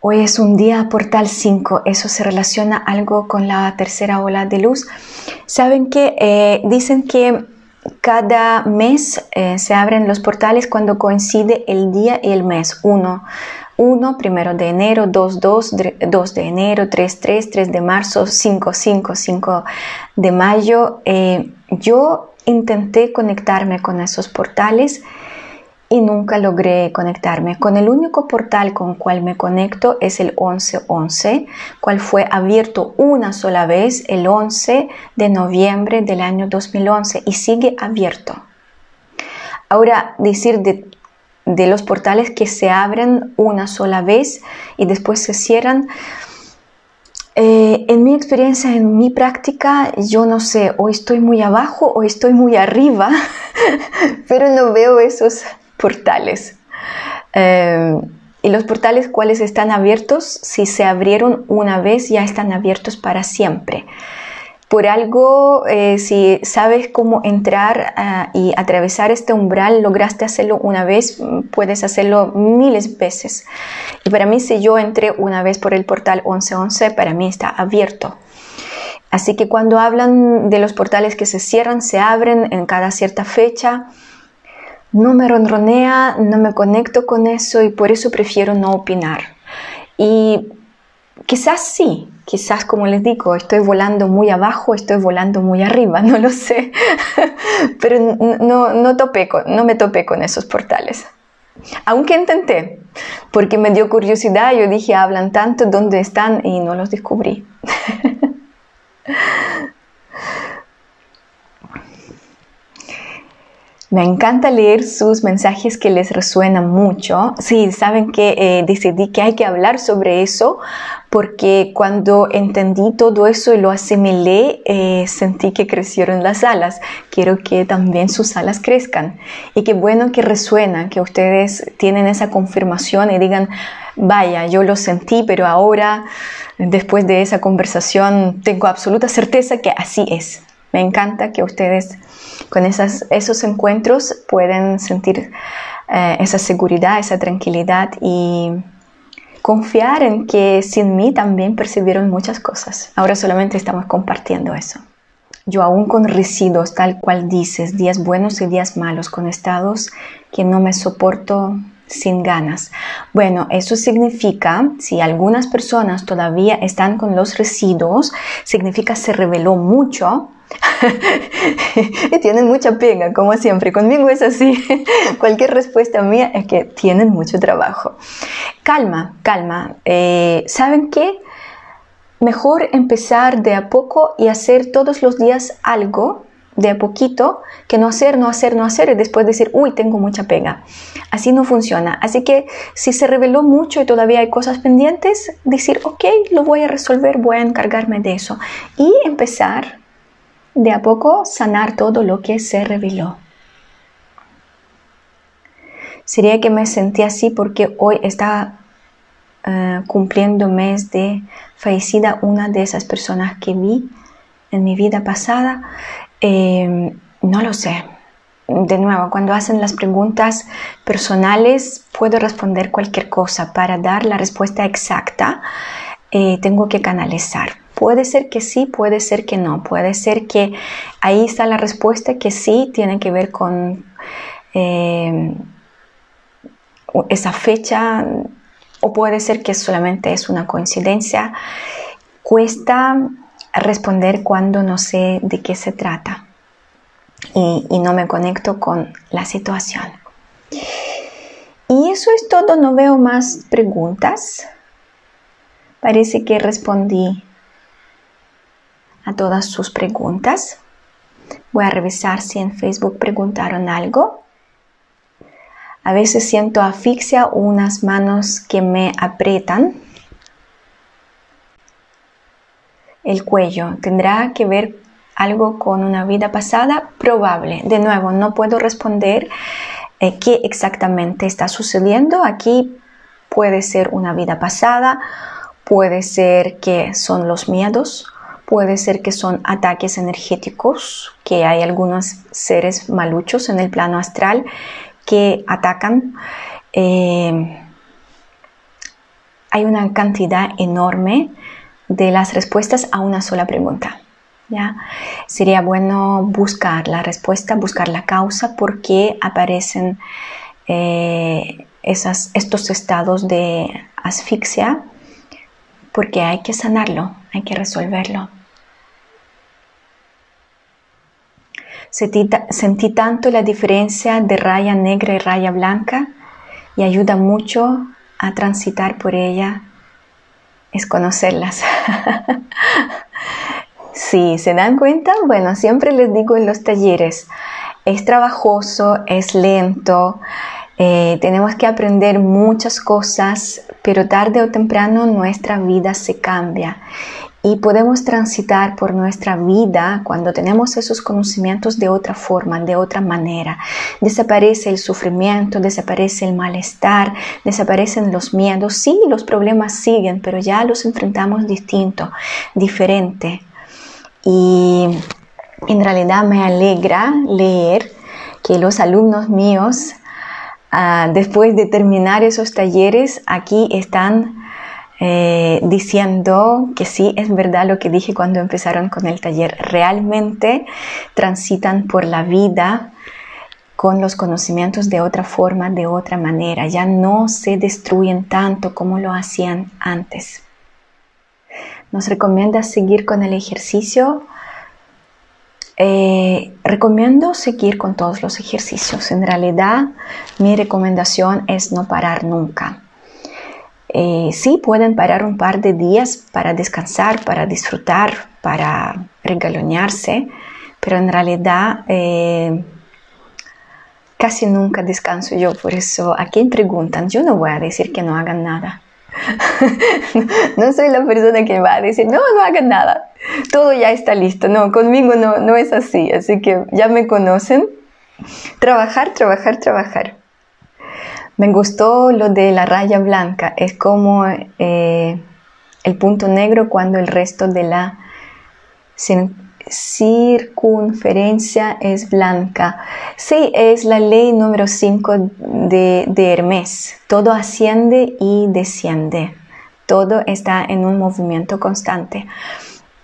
Hoy es un día portal 5, eso se relaciona algo con la tercera ola de luz. Saben que eh, dicen que cada mes eh, se abren los portales cuando coincide el día y el mes. Uno 1, primero de enero, 2, 2, 2 de enero, 3, 3, 3 de marzo, 5, 5, 5 de mayo. Eh, yo intenté conectarme con esos portales y nunca logré conectarme. Con el único portal con cual me conecto es el 1111, cual fue abierto una sola vez el 11 de noviembre del año 2011 y sigue abierto. Ahora, decir de de los portales que se abren una sola vez y después se cierran. Eh, en mi experiencia, en mi práctica, yo no sé, o estoy muy abajo o estoy muy arriba, pero no veo esos portales. Eh, y los portales cuales están abiertos, si se abrieron una vez, ya están abiertos para siempre por algo, eh, si sabes cómo entrar ah, y atravesar este umbral, lograste hacerlo una vez, puedes hacerlo miles de veces. Y para mí, si yo entré una vez por el portal 1111, para mí está abierto. Así que cuando hablan de los portales que se cierran, se abren en cada cierta fecha, no me ronronea, no me conecto con eso y por eso prefiero no opinar. Y quizás sí, Quizás, como les digo, estoy volando muy abajo, estoy volando muy arriba, no lo sé. Pero no, no, topé no me topé con esos portales. Aunque intenté, porque me dio curiosidad, yo dije, hablan tanto, ¿dónde están? Y no los descubrí. Me encanta leer sus mensajes que les resuenan mucho. Sí, saben que eh, decidí que hay que hablar sobre eso porque cuando entendí todo eso y lo asimilé, eh, sentí que crecieron las alas. Quiero que también sus alas crezcan. Y qué bueno que resuena, que ustedes tienen esa confirmación y digan, vaya, yo lo sentí, pero ahora, después de esa conversación, tengo absoluta certeza que así es. Me encanta que ustedes con esos encuentros pueden sentir eh, esa seguridad, esa tranquilidad y confiar en que sin mí también percibieron muchas cosas. Ahora solamente estamos compartiendo eso. Yo aún con residuos, tal cual dices, días buenos y días malos, con estados que no me soporto sin ganas. Bueno, eso significa, si algunas personas todavía están con los residuos, significa se reveló mucho y tienen mucha pena, como siempre. Conmigo es así. Cualquier respuesta mía es que tienen mucho trabajo. Calma, calma. Eh, ¿Saben qué? Mejor empezar de a poco y hacer todos los días algo de a poquito que no hacer, no hacer, no hacer y después decir, uy, tengo mucha pega. Así no funciona. Así que si se reveló mucho y todavía hay cosas pendientes, decir, ok, lo voy a resolver, voy a encargarme de eso. Y empezar de a poco sanar todo lo que se reveló. Sería que me sentí así porque hoy está uh, cumpliendo mes de fallecida una de esas personas que vi en mi vida pasada Em, no lo sé. De nuevo, cuando hacen las preguntas personales, puedo responder cualquier cosa. Para dar la respuesta exacta, eh, tengo que canalizar. Puede ser que sí, puede ser que no. Puede ser que ahí está la respuesta que sí tiene que ver con em, esa fecha o puede ser que solamente es una coincidencia. Cuesta responder cuando no sé de qué se trata y, no me conecto con la situación. Y eso es todo, no veo más preguntas. Parece que respondí a todas sus preguntas. Voy a revisar si en Facebook preguntaron algo. A veces siento asfixia o unas manos que me aprietan el cuello. ¿Tendrá que ver algo con una vida pasada? Probable. De nuevo, no puedo responder eh, qué exactamente está sucediendo. Aquí puede ser una vida pasada, puede ser que son los miedos, puede ser que son ataques energéticos, que hay algunos seres maluchos en el plano astral que atacan. Eh, hay una cantidad enorme de las respuestas a una sola pregunta. ¿ya? Sería bueno buscar la respuesta, buscar la causa, por qué aparecen eh, estos estados de asfixia, porque hay que sanarlo, hay que resolverlo. Sentí, tanto la diferencia de raya negra y raya blanca y ayuda mucho a transitar por ella es conocerlas. si se dan cuenta, bueno, siempre les digo en los talleres, es trabajoso, es lento, eh, tenemos que aprender muchas cosas, pero tarde o temprano nuestra vida se cambia y podemos transitar por nuestra vida cuando tenemos esos conocimientos de otra forma, de otra manera. Desaparece el sufrimiento, desaparece el malestar, desaparecen los miedos. Sí, los problemas siguen, pero ya los enfrentamos distinto, diferente. Y en realidad me alegra leer que los alumnos míos, ah, después de terminar esos talleres, aquí están eh, diciendo que sí, es verdad lo que dije cuando empezaron con el taller. Realmente transitan por la vida con los conocimientos de otra forma, de otra manera. Ya no se destruyen tanto como lo hacían antes. Nos recomienda seguir con el ejercicio. Eh, recomiendo seguir con todos los ejercicios. En realidad, mi recomendación es no parar nunca. Eh, sí pueden parar un par de días para descansar, para disfrutar, para regalonearse, pero en realidad eh, casi nunca descanso yo, por eso a quien preguntan, yo no voy a decir que no hagan nada. no soy la persona que va a decir, no, no hagan nada, todo ya está listo. No, conmigo no, no es así, así que ya me conocen. Trabajar, trabajar, trabajar. Me gustó lo de la raya blanca, es como eh, el punto negro cuando el resto de la circunferencia es blanca. Sí, es la ley número 5 de, de Hermes. Todo asciende y desciende. Todo está en un movimiento constante.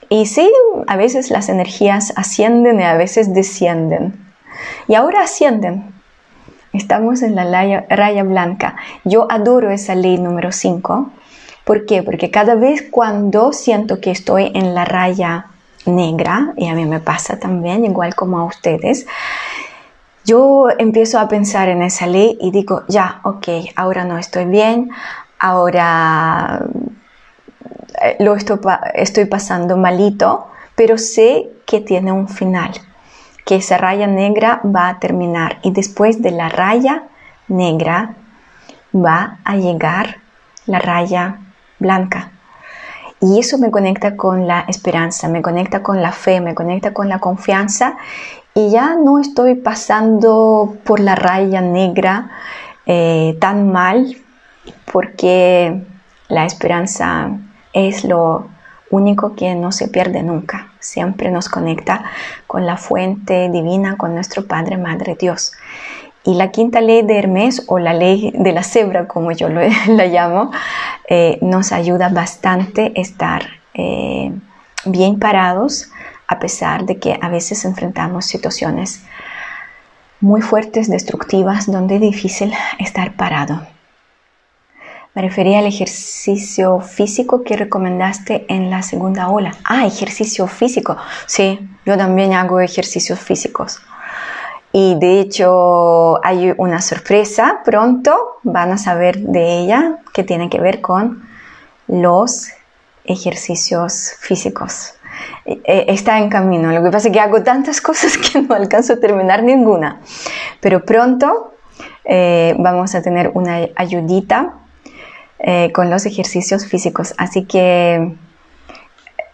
Y sí, a veces las energías ascienden y a veces descienden. Y ahora ascienden, Estamos en la raya, blanca. Yo adoro esa ley número 5. ¿Por qué? Porque cada vez cuando siento que estoy en la raya negra, y a mí me pasa también, igual como a ustedes, yo empiezo a pensar en esa ley y digo, ya, ok, ahora no estoy bien, ahora eh, lo estoy, estoy pasando malito, pero sé que tiene un final que esa raya negra va a terminar y después de la raya negra va a llegar la raya blanca. Y eso me conecta con la esperanza, me conecta con la fe, me conecta con la confianza y ya no estoy pasando por la raya negra eh, tan mal porque la esperanza es lo único que no se pierde nunca. Siempre nos conecta con la fuente divina, con nuestro Padre, Madre Dios. Y la quinta ley de Hermes, o la ley de la cebra, como yo la llamo, eh, nos ayuda bastante a estar eh, bien parados, a pesar de que a veces enfrentamos situaciones muy fuertes, destructivas, donde es difícil estar parado. Me refería al ejercicio físico que recomendaste en la segunda ola. Ah, ejercicio físico. Sí, yo también hago ejercicios físicos. Y de hecho hay una sorpresa pronto, van a saber de ella que tiene que ver con los ejercicios físicos. E, e, está en camino, lo que pasa es que hago tantas cosas que no alcanzo a terminar ninguna, pero pronto eh, vamos a tener una ayudita eh, con los ejercicios físicos. Así que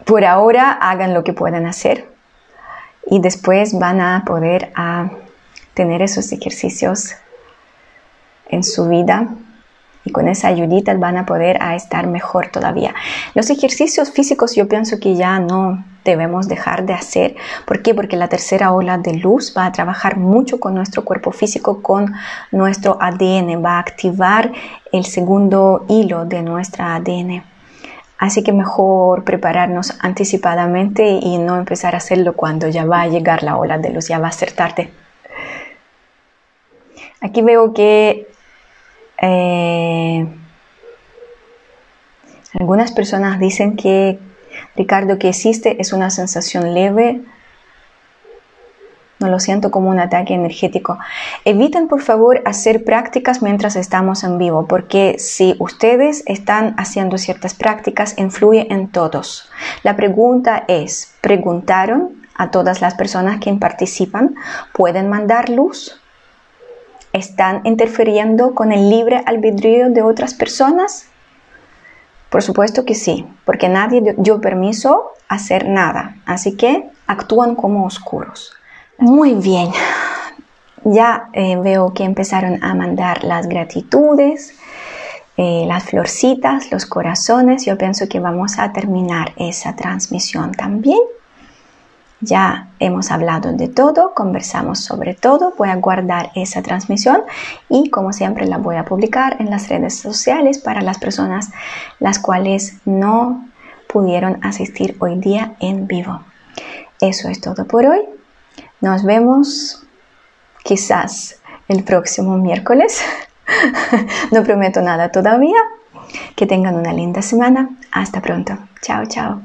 por ahora hagan lo que puedan hacer y después van a poder a tener esos ejercicios en su vida y con esa ayudita van a poder a estar mejor todavía. Los ejercicios físicos yo pienso que ya no debemos dejar de hacer. ¿Por qué? Porque la tercera ola de luz va a trabajar mucho con nuestro cuerpo físico, con nuestro ADN, va a activar el segundo hilo de nuestra ADN. Así que mejor prepararnos anticipadamente y no empezar a hacerlo cuando ya va a llegar la ola de luz, ya va a ser tarde. Aquí veo que eh, algunas personas dicen que, Ricardo, que existe es una sensación leve. No lo siento como un ataque energético. Eviten, por favor, hacer prácticas mientras estamos en vivo, porque si ustedes están haciendo ciertas prácticas, influye en todos. La pregunta es, ¿preguntaron a todas las personas que participan? ¿Pueden mandar luz? ¿Están interfiriendo con el libre albedrío de otras personas? Por supuesto que sí, porque nadie dio permiso hacer nada, así que actúan como oscuros. Muy bien, ya eh, veo que empezaron a mandar las gratitudes, eh, las florcitas, los corazones. Yo pienso que vamos a terminar esa transmisión también. Ya hemos hablado de todo, conversamos sobre todo. Voy a guardar esa transmisión y como siempre la voy a publicar en las redes sociales para las personas las cuales no pudieron asistir hoy día en vivo. Eso es todo por hoy. Nos vemos quizás el próximo miércoles. no prometo nada todavía. Que tengan una linda semana. Hasta pronto. Chao, chao.